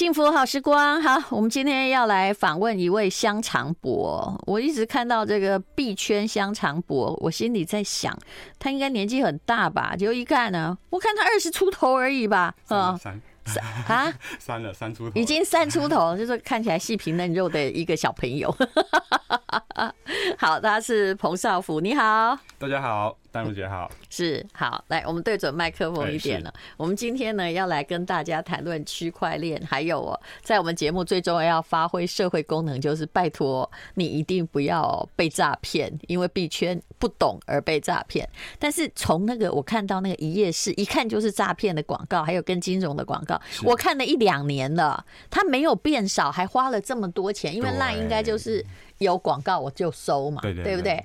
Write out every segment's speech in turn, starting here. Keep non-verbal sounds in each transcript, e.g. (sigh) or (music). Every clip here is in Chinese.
幸福好时光，好，我们今天要来访问一位香肠伯。我一直看到这个币圈香肠伯，我心里在想，他应该年纪很大吧？结果一看呢，我看他二十出头而已吧？嗯，三三啊，(laughs) 三了三出头，已经三出头，就是看起来细皮嫩肉的一个小朋友。(laughs) 好，他是彭少福，你好，大家好。淡如姐好，是好，来，我们对准麦克风一点了。我们今天呢，要来跟大家谈论区块链，还有哦，在我们节目最重要要发挥社会功能，就是拜托你一定不要被诈骗，因为币圈不懂而被诈骗。但是从那个我看到那个一页式，一看就是诈骗的广告，还有跟金融的广告，我看了一两年了，它没有变少，还花了这么多钱，因为那应该就是有广告我就收嘛，对不对？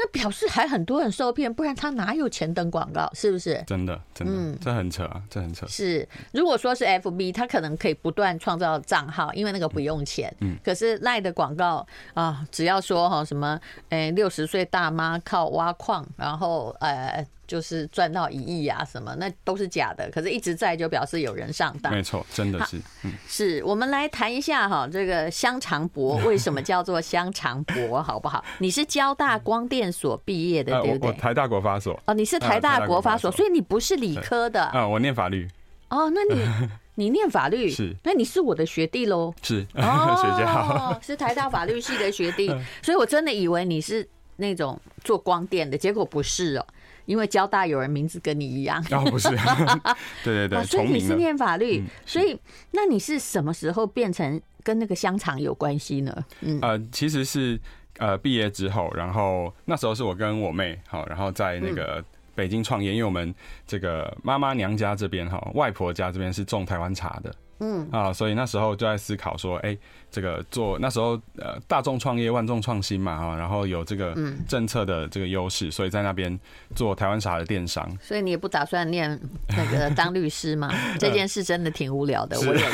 那表示还很多人受骗，不然他哪有钱登广告？是不是？真的，真的，嗯，这很扯啊，这很扯。是，如果说是 FB，他可能可以不断创造账号，因为那个不用钱。嗯。可是赖的广告啊，只要说哈什么，诶，六十岁大妈靠挖矿，然后呃。就是赚到一亿啊，什么那都是假的，可是一直在就表示有人上当。没错，真的是。嗯，是我们来谈一下哈，这个香肠博为什么叫做香肠博，好不好？你是交大光电所毕业的，对不对？我台大国发所。哦，你是台大国发所，所以你不是理科的。啊，我念法律。哦，那你 (laughs) 你念法律是？那你是我的学弟喽？是，(laughs) 学姐好。是台大法律系的学弟，(laughs) 所以我真的以为你是那种做光电的，结果不是哦。因为交大有人名字跟你一样，哦，不是，(laughs) 对对对，所以你是念法律，所以那你是什么时候变成跟那个香肠有关系呢？嗯，呃，其实是呃毕业之后，然后那时候是我跟我妹好，然后在那个北京创业，因为我们这个妈妈娘家这边哈，外婆家这边是种台湾茶的。嗯啊，所以那时候就在思考说，哎、欸，这个做那时候呃大众创业万众创新嘛哈，然后有这个政策的这个优势，所以在那边做台湾啥的电商。所以你也不打算念那个 (laughs) 当律师吗？这件事真的挺无聊的，我也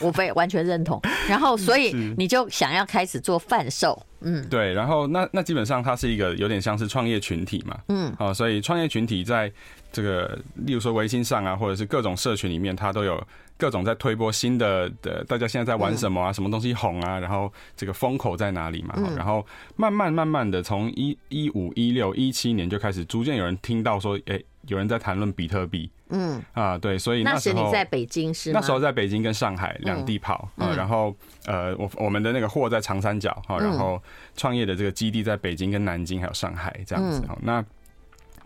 我非完全认同。然后所以你就想要开始做贩售，嗯，对。然后那那基本上它是一个有点像是创业群体嘛，嗯，啊，所以创业群体在这个例如说微信上啊，或者是各种社群里面，它都有。各种在推波新的的，大家现在在玩什么啊？什么东西红啊？然后这个风口在哪里嘛？然后慢慢慢慢的，从一一五一六一七年就开始逐渐有人听到说，哎，有人在谈论比特币。嗯啊，对，所以那时候那时你在北京是吗？那时候在北京跟上海两地跑啊，然后呃，我我们的那个货在长三角哈，然后创业的这个基地在北京跟南京还有上海这样子哈，那。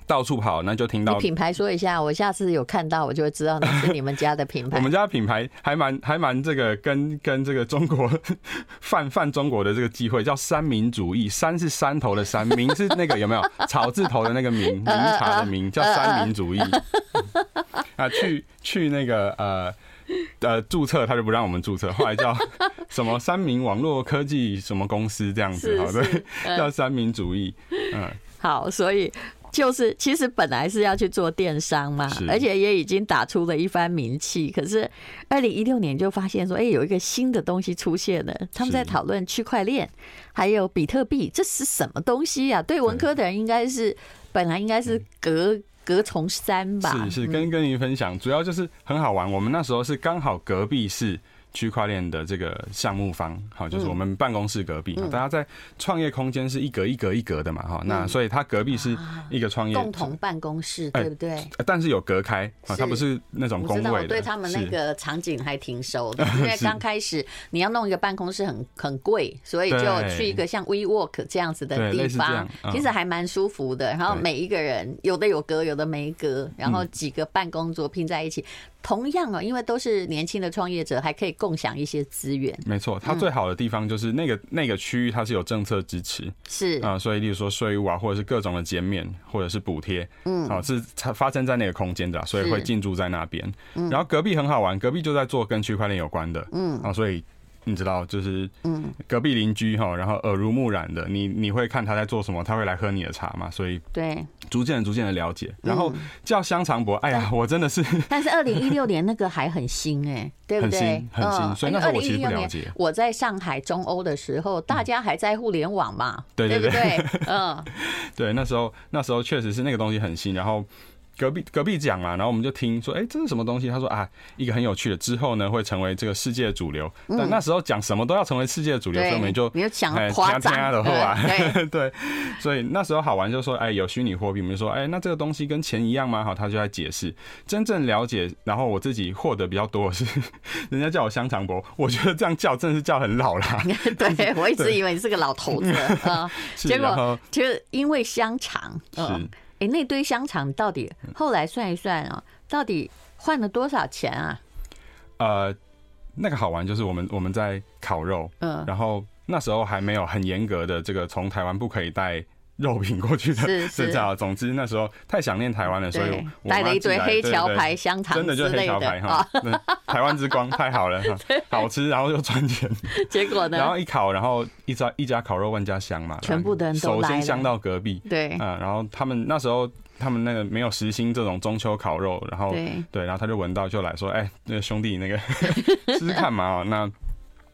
到处跑，那就听到品牌说一下，我下次有看到，我就会知道那是你们家的品牌。(laughs) 我们家的品牌还蛮还蛮这个跟跟这个中国 (laughs) 泛泛中国的这个机会，叫三民主义。山是山头的山，民是那个有没有草字头的那个民，(laughs) 名茶的名，叫三民主义。啊，去去那个呃呃注册，他就不让我们注册，后来叫什么三民网络科技什么公司这样子，好对，叫三民主义。嗯，好，所以。就是，其实本来是要去做电商嘛，而且也已经打出了一番名气。可是，二零一六年就发现说，哎，有一个新的东西出现了，他们在讨论区块链，还有比特币，这是什么东西呀？对文科的人应该是本来应该是隔隔重山吧？是是，跟跟您分享，主要就是很好玩。我们那时候是刚好隔壁是。区块链的这个项目方，好，就是我们办公室隔壁，大家在创业空间是一格一格一格的嘛，哈，那所以它隔壁是一个创业共同办公室，对不对？但是有隔开啊，它不是那种工位的。我对他们那个场景还挺熟的，(laughs) 因为刚开始你要弄一个办公室很很贵，所以就去一个像 WeWork 这样子的地方，其实还蛮舒服的。然后每一个人有的有隔，有的没隔，然后几个办公桌拼在一起。同样哦，因为都是年轻的创业者，还可以共享一些资源。没错，它最好的地方就是那个那个区域，它是有政策支持，是啊，所以例如说税务啊，或者是各种的减免，或者是补贴，嗯，啊，是发生在那个空间的，所以会进驻在那边。然后隔壁很好玩，隔壁就在做跟区块链有关的，嗯，啊，所以。你知道，就是嗯，隔壁邻居哈，然后耳濡目染的，你你会看他在做什么，他会来喝你的茶嘛，所以对，逐渐逐渐的了解，然后叫香肠伯，哎呀，我真的是，(laughs) 但是二零一六年那个还很新哎，(laughs) 对不对？很新，所以那时候我其实不了解。我在上海中欧的时候，大家还在互联网嘛，对对对，嗯，(laughs) 对，那时候那时候确实是那个东西很新，然后。隔壁隔壁讲嘛，然后我们就听说，哎、欸，这是什么东西？他说啊，一个很有趣的，之后呢会成为这个世界的主流。嗯、但那时候讲什么都要成为世界的主流，所以我们就没有讲夸张的话，对，(laughs) 对，所以那时候好玩，就说，哎、欸，有虚拟货币，我们就说，哎、欸，那这个东西跟钱一样吗？好，他就在解释。真正了解，然后我自己获得比较多的是，(laughs) 人家叫我香肠伯，我觉得这样叫真的是叫很老啦。(laughs) 对，我一直以为你是个老头子啊，结果就是因为香肠，是。哎，那堆香肠到底后来算一算啊，到底换了多少钱啊？呃，那个好玩就是我们我们在烤肉，嗯，然后那时候还没有很严格的这个从台湾不可以带肉品过去的是 (laughs) 这样。总之那时候太想念台湾了，所以带了一堆黑桥牌香肠，真的就是黑桥牌哈，(laughs) 台湾之光太好了，(laughs) 好吃，然后又赚钱。结果呢？然后一烤，然后一家一家烤肉万家香嘛，全部的人都来首先香到隔壁，对，嗯，然后他们那时候他们那个没有时兴这种中秋烤肉，然后对，然后他就闻到就来说，哎，那个兄弟那个试试看嘛，那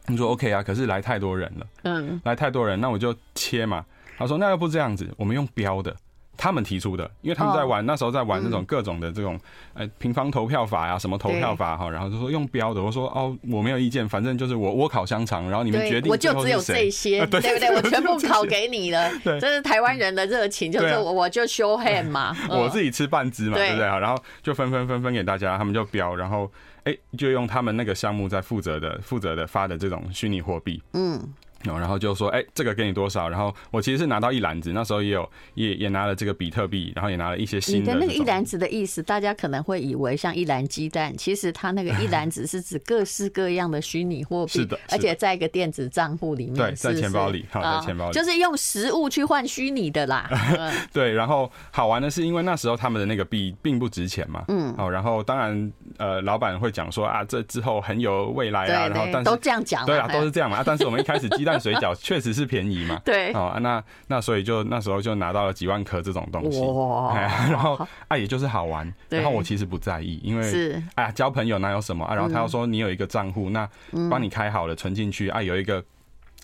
你说 OK 啊？可是来太多人了，嗯，来太多人，那我就切嘛。他说：“那要不这样子，我们用标的，他们提出的，因为他们在玩，那时候在玩那种各种的这种，呃，平方投票法呀，什么投票法哈，然后就说用标的。我说哦，我没有意见，反正就是我我烤香肠，然后你们决定，我就只有这些，对不对？(laughs) 我全部烤给你了。对，这是台湾人的热情，就是我我就 show hand 嘛，(laughs) 我自己吃半只嘛，对不对？然后就分分分分给大家，他们就标，然后哎，就用他们那个项目在负责的负责的发的这种虚拟货币，嗯。”然后就说，哎，这个给你多少？然后我其实是拿到一篮子，那时候也有，也也拿了这个比特币，然后也拿了一些新的。你的那个一篮子的意思，大家可能会以为像一篮鸡蛋，其实它那个一篮子是指各式各样的虚拟货币，是的，而且在一个电子账户里面，对，在钱包里，好，在钱包里，就是用实物去换虚拟的啦。(laughs) 对，然后好玩的是，因为那时候他们的那个币并不值钱嘛，嗯，好，然后当然，呃，老板会讲说啊，这之后很有未来啊，然后但是都这样讲，对啊，都是这样嘛。但是我们一开始鸡蛋水饺确实。是便宜嘛？对，哦，那那所以就那时候就拿到了几万颗这种东西，哇！(laughs) 然后啊，也就是好玩。然后我其实不在意，因为是哎呀，交朋友哪有什么啊？然后他又说你有一个账户，那帮你开好了，存进去啊，有一个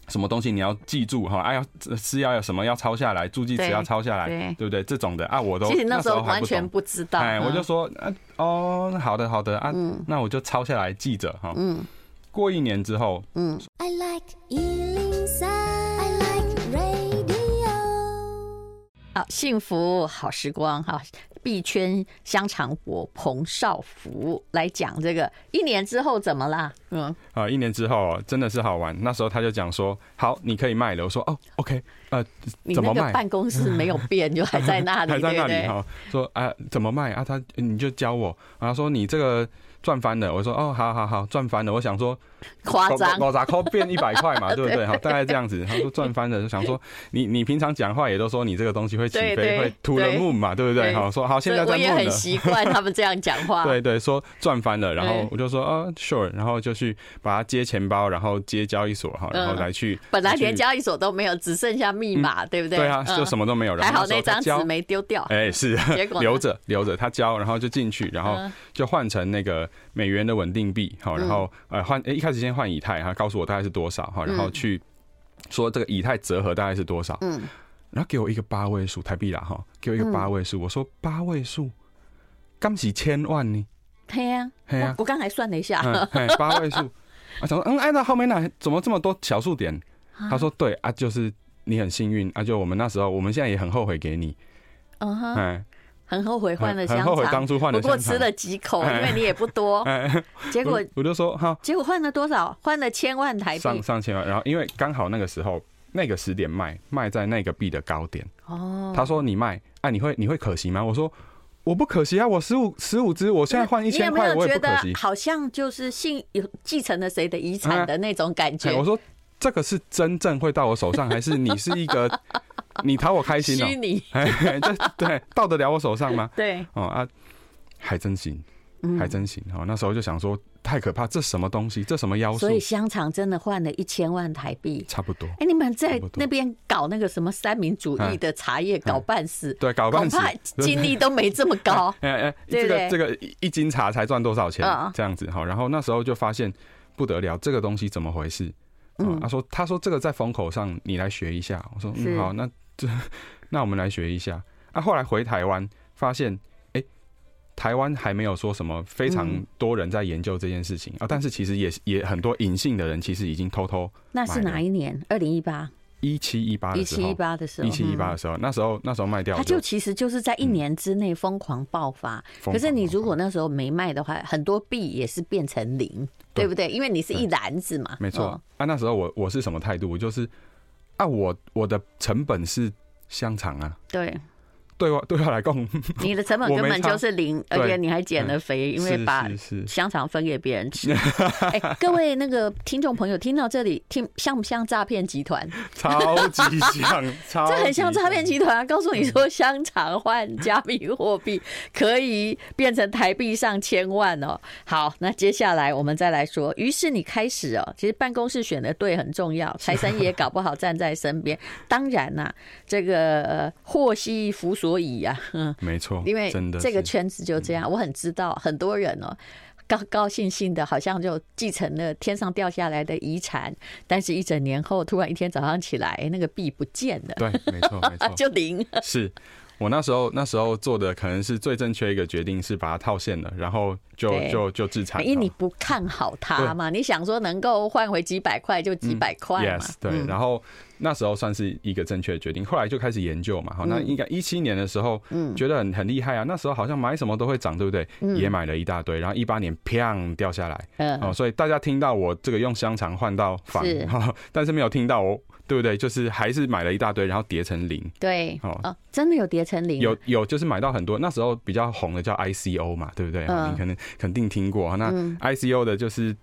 什么东西你要记住哈？哎呀，是要有什么要抄下来，助记词要抄下来，对不对？这种的啊，我都其实那时候完全不知道。哎，我就说啊，哦，好的好的啊，那我就抄下来记着哈。嗯，过一年之后，嗯。好，幸福好时光哈，币圈香肠伯彭少福来讲这个一年之后怎么啦？嗯，啊，一年之后真的是好玩。那时候他就讲说，好，你可以卖了。我说哦，OK，呃，怎么卖？你那个办公室没有变，就还在那里，(laughs) 还在那里哈。说啊，怎么卖啊？他你就教我。然后说你这个。赚翻了，我说哦，好好好，赚翻了。我想说夸张，我咋扣变一百块嘛，(laughs) 对不对？好，大概这样子。他说赚翻了，就想说你你平常讲话也都说你这个东西会起飞，会 to the moon 嘛，对不对？好，说好，现在。我也很习惯他们这样讲话。(laughs) 对对，说赚翻了，然后我就说啊，sure，然后就去把它接钱包，然后接交易所哈，然后来去。本来连交易所都没有，只剩下密码，对不对？对啊，就什么都没有。还好那张纸没丢掉。哎，是，结果留着留着，他交，然后就进去，然后就换成那个美元的稳定。币好，然后呃换诶，一开始先换以太哈，告诉我大概是多少哈，然后去说这个以太折合大概是多少，嗯，然后给我一个八位数台币啦哈，给我一个八位数，我说八位数，刚几千万呢？嘿呀，嘿呀，我刚才算了一下，八位数，(laughs) 啊，想说嗯，按照后面那怎么这么多小数点？他说对啊，就是你很幸运啊，就我们那时候，我们现在也很后悔给你，嗯哼。很后悔换了香肠，很后悔当初换了香肠，不过吃了几口，因为你也不多。(laughs) 结果我就说哈，结果换了多少？换了千万台币，上上千万。然后因为刚好那个时候那个时点卖卖在那个币的高点。哦，他说你卖，哎，你会你会可惜吗？我说我不可惜啊，我十五十五只，我现在换一千块，我也不可惜。好像就是信有继承了谁的遗产的那种感觉。我说这个是真正会到我手上，还是你是一个？你讨我开心哦，虚拟，对对，到得了我手上吗？(laughs) 对，哦啊，还真行，还真行。哦，那时候就想说，太可怕，这什么东西？这什么妖术？所以香肠真的换了一千万台币，差不多。哎，你们在那边搞那个什么三民主义的茶叶，搞半死，对，搞半死，精力都没这么高。(laughs) 哎哎，这个这个一斤茶才赚多少钱？这样子哈，然后那时候就发现不得了，这个东西怎么回事？嗯，他说他说这个在风口上，你来学一下。我说嗯好，那。这，(laughs) 那我们来学一下。啊，后来回台湾发现，哎，台湾还没有说什么非常多人在研究这件事情啊，但是其实也也很多隐性的人其实已经偷偷。那是哪一年？二零一八。一七一八的时候，一七一八的时候，一七一八的时候，那时候那时候卖掉，它就其实就是在一年之内疯狂爆发。可是你如果那时候没卖的话，很多币也是变成零，对不对？因为你是一篮子嘛。没错。啊，那时候我我是什么态度？我就是啊，我我的成本是香肠啊。对。对我对我来讲，(laughs) 你的成本根本就是零，而且你还减了肥，因为把香肠分给别人吃。(laughs) 哎，各位那个听众朋友，听到这里，听像不像诈骗集团？(laughs) 超级像，这很像诈骗集团啊！告诉你说，香肠换加密货币可以变成台币上千万哦。好，那接下来我们再来说。于是你开始哦，其实办公室选的对很重要，财神爷搞不好站在身边。当然呐，这个祸兮福所。所以呀，啊，(laughs) 没错，因为这个圈子就这样，我很知道很多人哦，高高兴兴的，好像就继承了天上掉下来的遗产，但是一整年后，突然一天早上起来，那个币不见了，对，没错，没错，(laughs) 就零，是。我那时候那时候做的可能是最正确一个决定，是把它套现了，然后就就就自产。因为你不看好它嘛，你想说能够换回几百块就几百块嘛。Yes，对。然后那时候算是一个正确的决定，后来就开始研究嘛。好，那应该一七年的时候，嗯，觉得很很厉害啊。那时候好像买什么都会涨，对不对？也买了一大堆。然后一八年砰掉下来，嗯，哦，所以大家听到我这个用香肠换到房，但是没有听到我。对不对？就是还是买了一大堆，然后叠成零。对哦，真的有叠成零。有有，就是买到很多。那时候比较红的叫 ICO 嘛，对不对？嗯、你可能肯定听过。那 ICO 的就是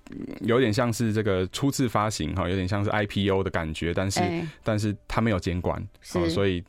有点像是这个初次发行哈，有点像是 IPO 的感觉，但是、欸、但是它没有监管，哦所以。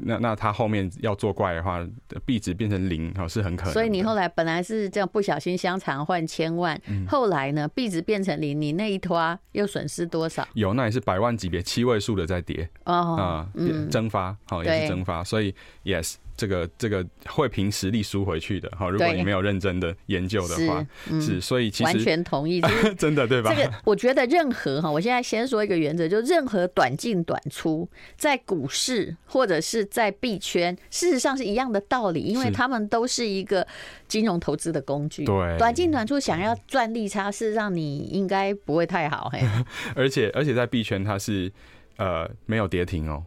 那那他后面要作怪的话，币值变成零哦，是很可能。所以你后来本来是这样不小心香肠换千万，后来呢币值变成零，你那一拖又损失多少？有，那也是百万级别，七位数的在跌哦，啊，蒸发好也是蒸发，所以 yes。这个这个会凭实力输回去的哈，如果你没有认真的研究的话，是，是，所以其实完全同意，(laughs) 真的对吧？这个我觉得任何哈，我现在先说一个原则，就任何短进短出，在股市或者是在币圈，事实上是一样的道理，因为他们都是一个金融投资的工具。对，短进短出想要赚利差，事实上你应该不会太好嘿。(laughs) 而且而且在币圈它是呃没有跌停哦。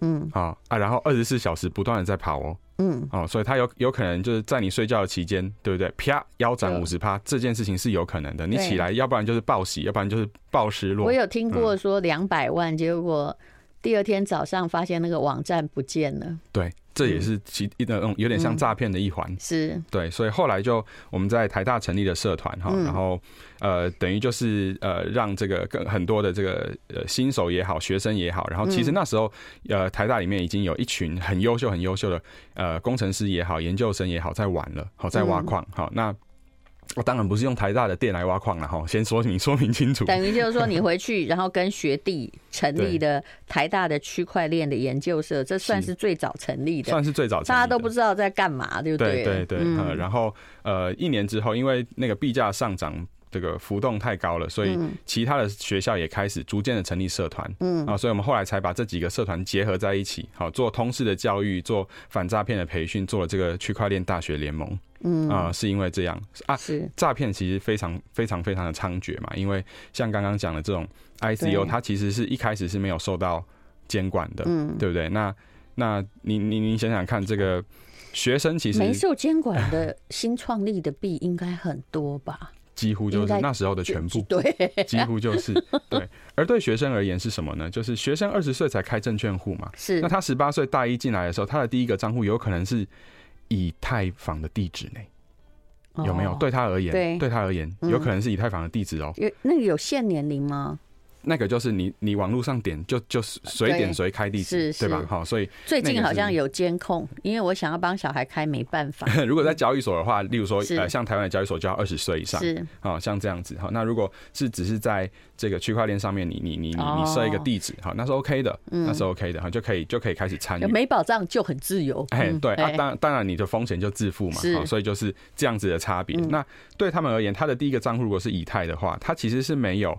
嗯，好啊，然后二十四小时不断的在跑哦，嗯，哦，所以它有有可能就是在你睡觉的期间，对不对？啪，腰斩五十趴，这件事情是有可能的。你起来，要不然就是报喜，要不然就是报失落。我有听过说两百万，结果第二天早上发现那个网站不见了。对。这也是其一的，有点像诈骗的一环，是对，所以后来就我们在台大成立了社团哈，然后呃，等于就是呃，让这个更很多的这个呃新手也好，学生也好，然后其实那时候呃台大里面已经有一群很优秀、很优秀的呃工程师也好，研究生也好，在玩了，好在挖矿，好那。我当然不是用台大的电来挖矿了哈，先说明 (laughs) 说明清楚。等于就是说，你回去然后跟学弟成立的台大的区块链的研究社，这算是最早成立的，算是最早成立的。大家都不知道在干嘛，对不对？对对对。嗯，然后呃，一年之后，因为那个币价上涨。这个浮动太高了，所以其他的学校也开始逐渐的成立社团，嗯。啊，所以我们后来才把这几个社团结合在一起，好做通识的教育，做反诈骗的培训，做了这个区块链大学联盟，嗯。啊，是因为这样。啊，是。诈骗其实非常非常非常的猖獗嘛，因为像刚刚讲的这种 ICO，它其实是一开始是没有受到监管的，嗯，对不对？那那你你你想想看，这个学生其实没受监管的新创立的币应该很多吧？几乎就是那时候的全部，对，几乎就是对。(laughs) 而对学生而言是什么呢？就是学生二十岁才开证券户嘛，是。那他十八岁大一进来的时候，他的第一个账户有可能是以太坊的地址呢？有没有？对他而言，对，他而言，有可能是以太坊的地址哦。有那个有限年龄吗？那个就是你，你网络上点就就是随点随开地址，对吧？好，所以最近好像有监控，因为我想要帮小孩开，没办法。如果在交易所的话，例如说呃，像台湾的交易所就要二十岁以上，是啊，像这样子哈。那如果是只是在这个区块链上面，你你你你你设一个地址，好，那是 OK 的，那是 OK 的，哈，就可以就可以开始参与。没保障就很自由，哎，对啊，当当然你的风险就自负嘛，所以就是这样子的差别。那对他们而言，他的第一个账户如果是以太的话，他其实是没有。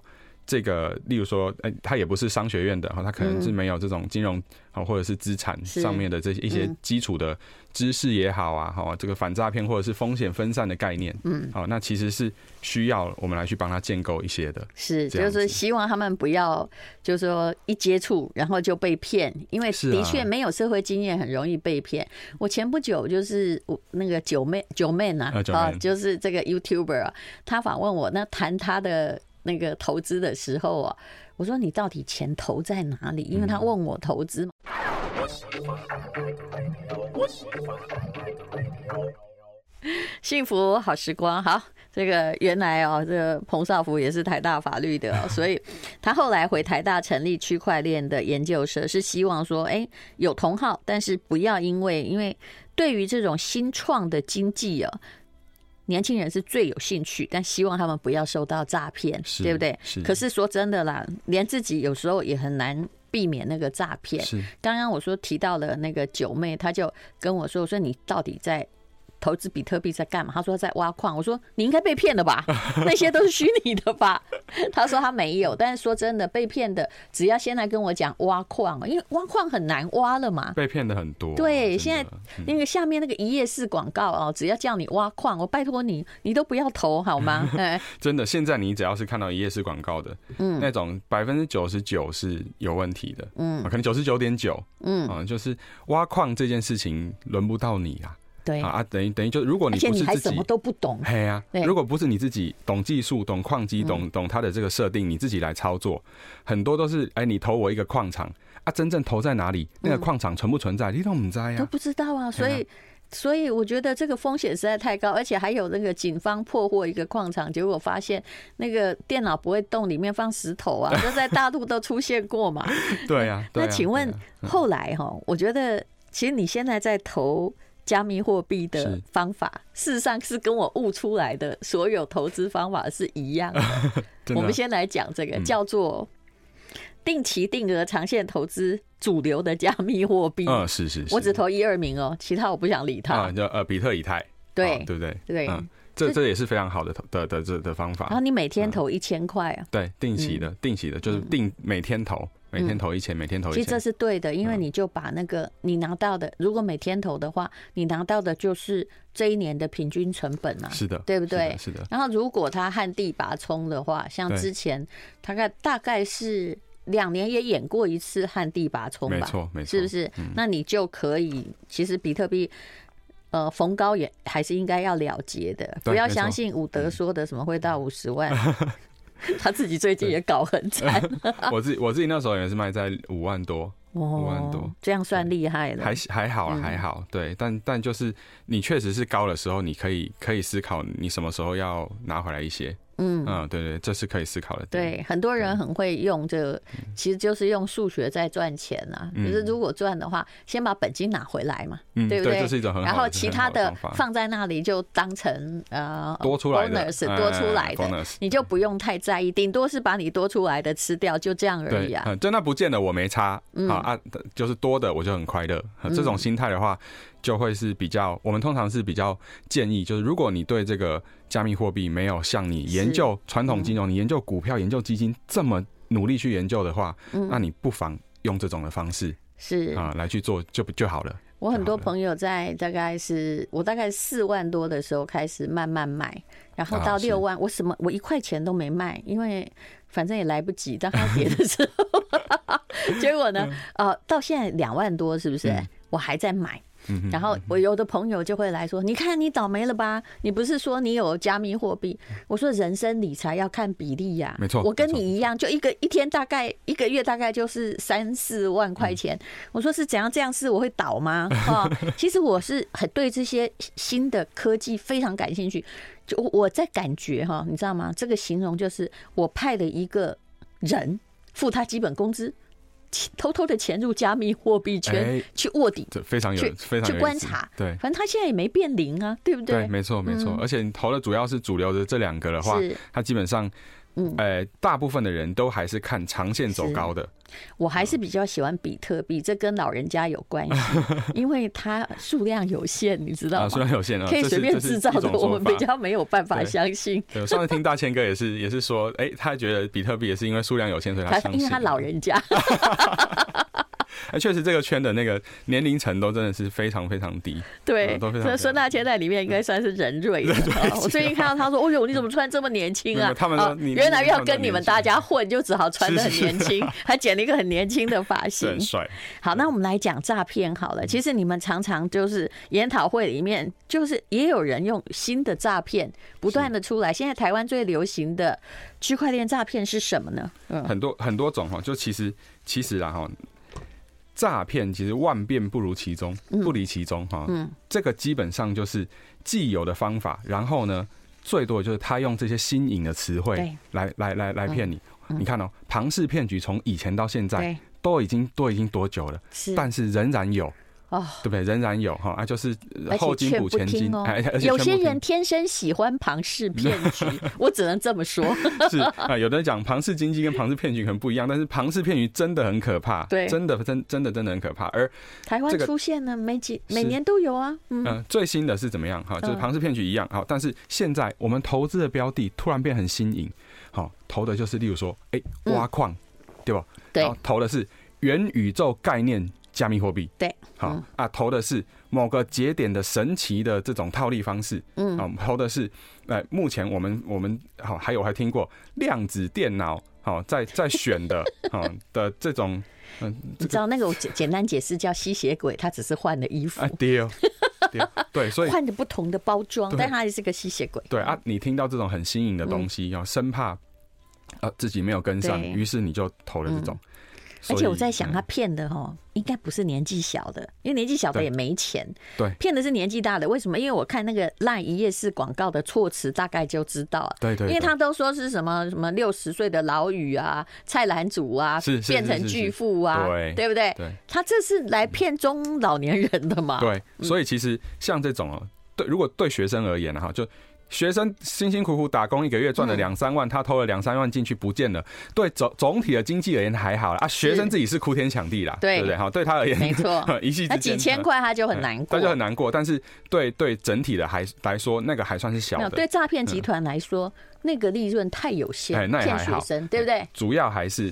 这个，例如说，哎，他也不是商学院的哈，他可能是没有这种金融啊，或者是资产上面的这些一些基础的知识也好啊，哈，这个反诈骗或者是风险分散的概念，嗯，好，那其实是需要我们来去帮他建构一些的。是，就是希望他们不要，就是说一接触然后就被骗，因为的确没有社会经验，很容易被骗。我前不久就是我那个九妹九妹呢，啊，就是这个 YouTuber 啊，他访问我，那谈他的。那个投资的时候啊，我说你到底钱投在哪里？因为他问我投资嘛。幸福好时光，好，这个原来哦，这个彭少福也是台大法律的，(laughs) 所以他后来回台大成立区块链的研究社，是希望说，哎，有同好，但是不要因为，因为对于这种新创的经济啊。年轻人是最有兴趣，但希望他们不要受到诈骗，对不对？是。可是说真的啦，连自己有时候也很难避免那个诈骗。是。刚刚我说提到了那个九妹，她就跟我说：“我说你到底在？”投资比特币在干嘛？他说在挖矿。我说你应该被骗了吧？(laughs) 那些都是虚拟的吧？(laughs) 他说他没有。但是说真的，被骗的只要先来跟我讲挖矿，因为挖矿很难挖了嘛。被骗的很多。对，现在那个下面那个一页式广告哦，只要叫你挖矿，我拜托你，你都不要投好吗？(laughs) 真的，现在你只要是看到一页式广告的，嗯，那种百分之九十九是有问题的，嗯，可能九十九点九，嗯，就是挖矿这件事情轮不到你啊。对啊，等于等于就如果你不是自己，还什么都不懂，嘿呀，如果不是你自己懂技术、懂矿机、懂懂它的这个设定，你自己来操作，很多都是哎，你投我一个矿场啊，真正投在哪里，那个矿场存不存在，你都不知道呀，都不知道啊。所以，所以我觉得这个风险实在太高，而且还有那个警方破获一个矿场，结果发现那个电脑不会动，里面放石头啊，这在大陆都出现过嘛。(laughs) 对呀，那请问后来哈，我觉得其实你现在在投。加密货币的方法，事实上是跟我悟出来的所有投资方法是一样的。(laughs) 我们先来讲这个叫做定期定额长线投资主流的加密货币。嗯，是是，我只投一二名哦，其他我不想理他。叫呃比特以太，对对不对？对，嗯这这也是非常好的的的这的方法。然后你每天投一千块啊？对，定期的，定期的，就是定每天投。每天投一千，每天投一千。其实这是对的，因为你就把那个你拿到的，如果每天投的话，你拿到的就是这一年的平均成本嘛。是的，对不对？是的。然后如果他旱地拔葱的话，像之前大概大概是两年也演过一次旱地拔葱吧，没错，没错，是不是？那你就可以，其实比特币呃逢高也还是应该要了结的，不要相信伍德说的什么会到五十万。(laughs) 他自己最近也搞很惨，(laughs) 我自己我自己那时候也是卖在五万多，五万多，这样算厉害了，还还好啊，还好，对，但但就是你确实是高的时候，你可以可以思考你什么时候要拿回来一些。嗯嗯，对对，这是可以思考的。对，很多人很会用这个，其实就是用数学在赚钱啊。就是如果赚的话，先把本金拿回来嘛，对不对？这是一种很好的。然后其他的放在那里，就当成呃多出来的多出来的，你就不用太在意，顶多是把你多出来的吃掉，就这样而已啊。就那不见得我没差啊啊，就是多的我就很快乐。这种心态的话。就会是比较，我们通常是比较建议，就是如果你对这个加密货币没有像你研究传统金融、你研究股票、研究基金这么努力去研究的话，那你不妨用这种的方式是。啊来去做就就好了。我很多朋友在大概是我大概四万多的时候开始慢慢买，然后到六万，我什么我一块钱都没卖，因为反正也来不及，当它跌的时候，(laughs) 结果呢，呃，到现在两万多是不是？我还在买。然后我有的朋友就会来说：“你看你倒霉了吧？你不是说你有加密货币？”我说：“人生理财要看比例呀，没错，我跟你一样，就一个一天大概一个月大概就是三四万块钱。我说是怎样这样是我会倒吗？啊，(laughs) 其实我是很对这些新的科技非常感兴趣。就我在感觉哈，你知道吗？这个形容就是我派了一个人付他基本工资。”偷偷的潜入加密货币圈去卧底，这非常有非常去观察。对，反正他现在也没变零啊，对不对？对，没错没错。而且你投的主要是主流的这两个的话，他基本上嗯，呃，大部分的人都还是看长线走高的。我还是比较喜欢比特币，这跟老人家有关系，(laughs) 因为它数量有限，你知道吗？数量有限啊，可以随便制造的，我们比较没有办法相信。对，上次听大千哥也是，也是说，哎，他觉得比特币也是因为数量有限，所以他相信。因为他老人家。(laughs) 哎，确实这个圈的那个年龄层都真的是非常非常低。对，所以孙大千在里面应该算是人瑞的。我最近看到他说：“哦呦，你怎么穿这么年轻啊？”他们说：“原来要跟你们大家混，就只好穿得很年轻，还剪了一个很年轻的发型，很帅。”好，那我们来讲诈骗好了。其实你们常常就是研讨会里面，就是也有人用新的诈骗不断的出来。现在台湾最流行的区块链诈骗是什么呢？嗯，很多很多种哈，就其实其实啊哈。诈骗其实万变不如其宗，不离其宗哈。嗯，这个基本上就是既有的方法，然后呢，最多就是他用这些新颖的词汇来来来来骗你。你看哦，庞氏骗局从以前到现在都已经都已经多久了？但是仍然有。哦，对不对？仍然有哈啊，就是后金补前金哦。有些人天生喜欢庞氏骗局，(laughs) 我只能这么说。(laughs) 是啊，有的人讲庞氏经济跟庞氏骗局可能不一样，但是庞氏骗局真的很可怕，对，真的真真的真的很可怕。而台湾出现了每几每年都有啊。嗯，最新的是怎么样？哈，就是庞氏骗局一样。好，但是现在我们投资的标的突然变很新颖，好，投的就是例如说，哎，挖矿，对吧？对，投的是元宇宙概念。加密货币。对，好啊，投的是某个节点的神奇的这种套利方式，嗯，啊，投的是，呃，目前我们我们好还有还听过量子电脑，好在在选的，(laughs) 好的这种，嗯，你知道那个我简简单解释叫吸血鬼，他只是换了衣服，啊，对，(laughs) 对，所以换着不同的包装，但他还是个吸血鬼。对啊，你听到这种很新颖的东西，要生怕啊自己没有跟上，于是你就投了这种。而且我在想，他骗的哈，应该不是年纪小的，因为年纪小的也没钱。对，骗的是年纪大的。为什么？因为我看那个烂一夜式广告的措辞，大概就知道。对对。因为他都说是什么什么六十岁的老宇啊，菜篮族啊，变成巨富啊，对对不对？对。他这是来骗中老年人的嘛？对。所以其实像这种哦，对，如果对学生而言哈，就。学生辛辛苦苦打工一个月赚了两三万，他偷了两三万进去不见了。对总总体的经济而言还好啦啊，学生自己是哭天抢地啦，对不对？好，对他而言没错，(laughs) 一夕之间几千块他就很难过，他就很难过。但是对对整体的还来说，那个还算是小的。对诈骗集团来说，那个利润太有限，骗学生对不对？主要还是。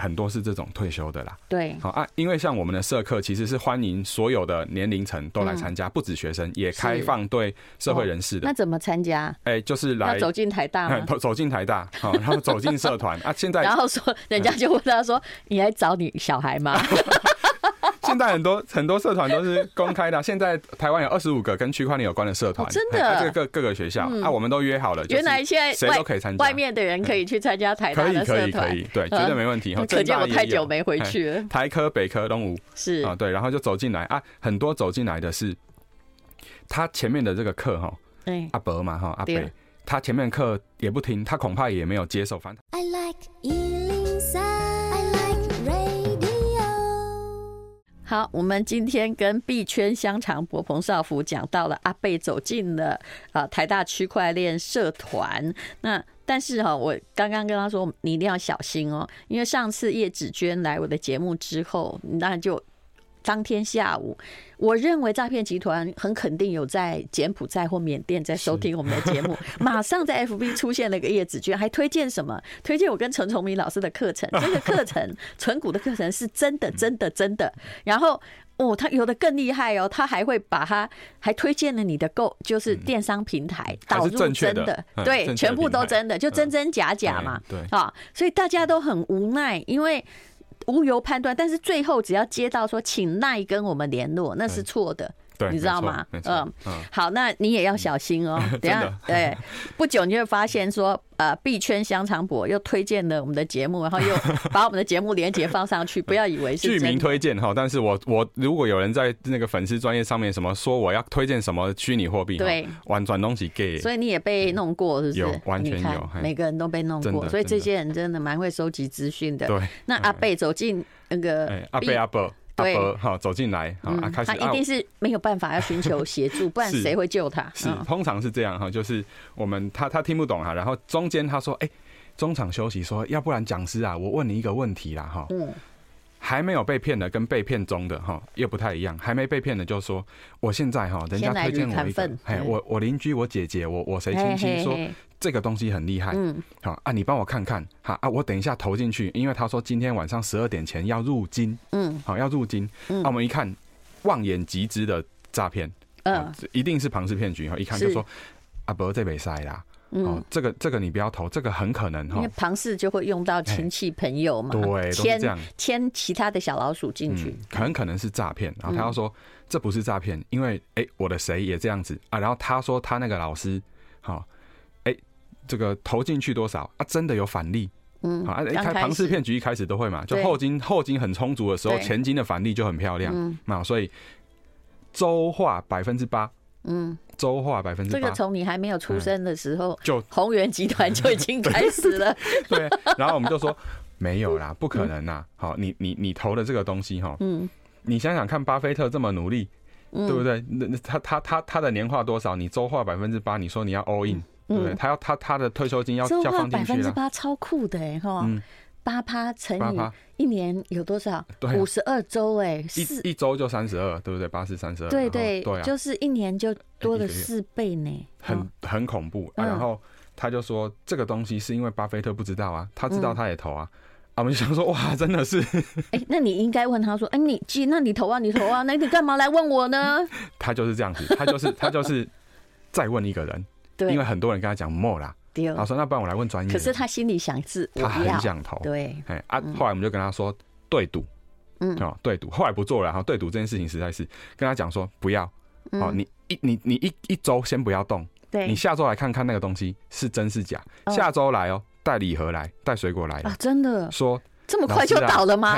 很多是这种退休的啦，对，好啊，因为像我们的社课其实是欢迎所有的年龄层都来参加，不止学生，也开放对社会人士的。那怎么参加？哎，就是来走进台大，(laughs) 走进台大，好，然后走进社团啊。现在 (laughs) 然后说，人家就问他说：“你来找你小孩吗？” (laughs) 现在很多 (laughs) 很多社团都是公开的。现在台湾有二十五个跟区块链有关的社团，真的，各个各个学校啊，我们都约好了。原来现在谁都可以参加，外面的人可以去参加台大的社团，可以可以可以，对，绝对没问题。可见我太久没回去了。台科、北科、东吴是啊，对，然后就走进来啊，很多走进来的是他前面的这个课哈，阿伯嘛哈，阿伯，他前面课也不听，他恐怕也没有接受。反正。好，我们今天跟币圈香肠博彭少福讲到了阿贝走进了啊台大区块链社团。那但是哈，我刚刚跟他说，你一定要小心哦，因为上次叶子娟来我的节目之后，那就。当天下午，我认为诈骗集团很肯定有在柬埔寨或缅甸在收听我们的节目，(laughs) 马上在 FB 出现了一个叶子娟，还推荐什么？推荐我跟陈崇明老师的课程，这个课程纯股的课程是真的，真的，真的。然后哦，他有的更厉害哦，他还会把他还推荐了你的购，就是电商平台导入真的，对，全部都真的，就真真假假嘛，对。啊，所以大家都很无奈，因为。无由判断，但是最后只要接到说，请赖跟我们联络，那是错的，你知道吗？嗯，好，那你也要小心哦。(laughs) 等下，对，不久你就会发现说。呃，币圈香肠博又推荐了我们的节目，然后又 (laughs) 把我们的节目连接放上去，不要以为是 (laughs) 剧名推荐哈。但是我我如果有人在那个粉丝专业上面什么说我要推荐什么虚拟货币，对，玩转东西给，所以你也被弄过是不是？有，完全有，每个人都被弄过，所以这些人真的蛮会收集资讯的。对，那阿贝走进那个阿贝阿伯。对，好走进来，好啊，开始。他一定是没有办法要寻求 (laughs) 协助，不然谁会救他？是，通常是这样哈，就是我们他他听不懂哈，然后中间他说，哎，中场休息说，要不然讲师啊，我问你一个问题啦，哈，嗯，还没有被骗的跟被骗中的哈又不太一样，还没被骗的就说，我现在哈，人家推荐我一个，哎，我我邻居我姐姐我我谁亲戚说这个东西很厉害，嗯，好啊，你帮我看看，好啊，我等一下投进去，因为他说今天晚上十二点前要入金，嗯，好要入金，那我们一看望眼即知的诈骗，嗯，一定是庞氏骗局哈，一看就说啊不这没塞啦。哦，这个这个你不要投，这个很可能哈，因为庞氏就会用到亲戚朋友嘛，对，牵牵其他的小老鼠进去，很可能是诈骗。然后他要说这不是诈骗，因为哎，我的谁也这样子。啊。然后他说他那个老师，好，哎，这个投进去多少？啊？真的有返利，嗯，好，一开庞氏骗局一开始都会嘛，就后金后金很充足的时候，前金的返利就很漂亮，那所以周化百分之八。嗯，周化百分之八，这个从你还没有出生的时候，就宏源集团就已经开始了。(laughs) 对，然后我们就说没有啦，不可能啦。好，你你你投的这个东西哈，嗯，你想想看，巴菲特这么努力，对不对？那那他他他他的年化多少？你周化百分之八，你说你要 all in，对不对？他要他他的退休金要要放进去百分之八，超酷的哎哈。八趴乘以一年有多少？五十二周哎，一一周就三十二，对不对？八四三十二，对对对，就是一年就多了四倍呢，很很恐怖。然后他就说，这个东西是因为巴菲特不知道啊，他知道他也投啊。我们就想说，哇，真的是。(laughs) 哎，那你应该问他说，哎，你记那你投啊，你投啊，(laughs) 那你干嘛来问我呢？他就是这样子，他就是他就是再问一个人，(laughs) 因为很多人跟他讲莫啦。他说：“那不然我来问专业。”可是他心里想是，他很想投。对，哎啊，后来我们就跟他说对赌，嗯，哦，对赌。后来不做了，然后对赌这件事情实在是跟他讲说不要，哦，你一你你一一周先不要动，对，你下周来看看那个东西是真是假。下周来哦，带礼盒来，带水果来。啊，真的。说这么快就倒了吗？